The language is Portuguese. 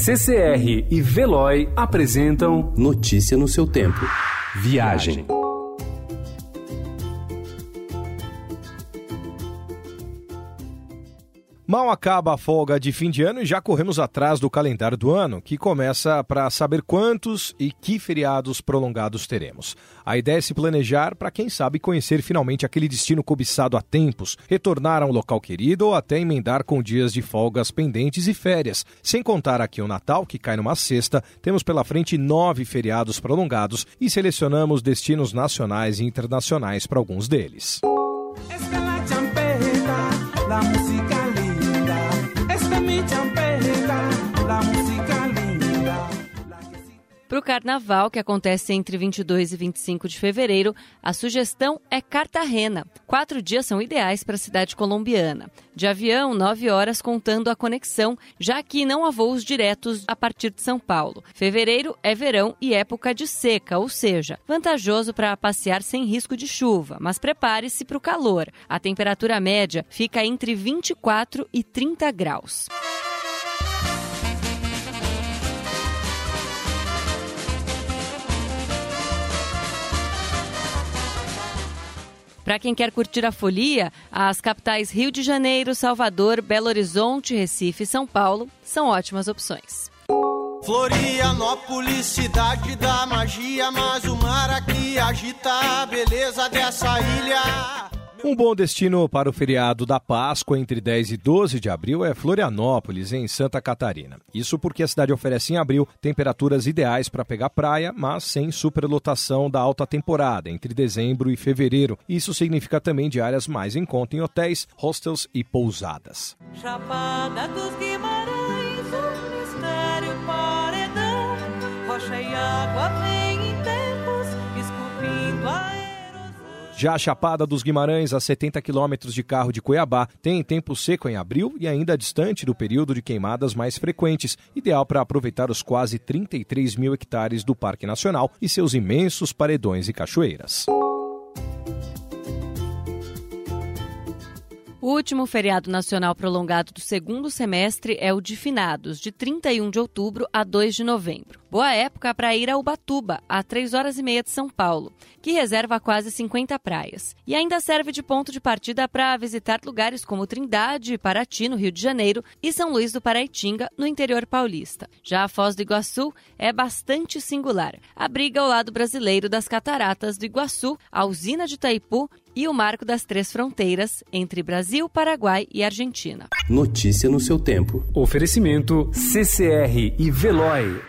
CCR e Veloy apresentam Notícia no seu tempo. Viagem. Mal acaba a folga de fim de ano e já corremos atrás do calendário do ano, que começa para saber quantos e que feriados prolongados teremos. A ideia é se planejar para, quem sabe, conhecer finalmente aquele destino cobiçado há tempos, retornar a um local querido ou até emendar com dias de folgas pendentes e férias. Sem contar aqui o Natal, que cai numa sexta, temos pela frente nove feriados prolongados e selecionamos destinos nacionais e internacionais para alguns deles. Para o carnaval, que acontece entre 22 e 25 de fevereiro, a sugestão é Cartagena. Quatro dias são ideais para a cidade colombiana. De avião, nove horas contando a conexão, já que não há voos diretos a partir de São Paulo. Fevereiro é verão e época de seca, ou seja, vantajoso para passear sem risco de chuva, mas prepare-se para o calor. A temperatura média fica entre 24 e 30 graus. Para quem quer curtir a folia, as capitais Rio de Janeiro, Salvador, Belo Horizonte, Recife e São Paulo são ótimas opções. Florianópolis, cidade da magia, mas o mar aqui agita a beleza dessa ilha. Um bom destino para o feriado da Páscoa entre 10 e 12 de abril é Florianópolis, em Santa Catarina. Isso porque a cidade oferece em abril temperaturas ideais para pegar praia, mas sem superlotação da alta temporada entre dezembro e fevereiro. Isso significa também diárias mais em conta em hotéis, hostels e pousadas. Chapada dos Guimarães, já a Chapada dos Guimarães, a 70 quilômetros de carro de Cuiabá, tem tempo seco em abril e ainda distante do período de queimadas mais frequentes, ideal para aproveitar os quase 33 mil hectares do Parque Nacional e seus imensos paredões e cachoeiras. O último feriado nacional prolongado do segundo semestre é o de finados, de 31 de outubro a 2 de novembro. Boa época para ir a Ubatuba, a 3 horas e meia de São Paulo, que reserva quase 50 praias. E ainda serve de ponto de partida para visitar lugares como Trindade Paraty, no Rio de Janeiro, e São Luís do Paraitinga, no interior paulista. Já a Foz do Iguaçu é bastante singular. Abriga o lado brasileiro das cataratas do Iguaçu, a usina de Itaipu e o Marco das Três Fronteiras entre Brasil, Paraguai e Argentina. Notícia no seu tempo. Oferecimento CCR e Veloy.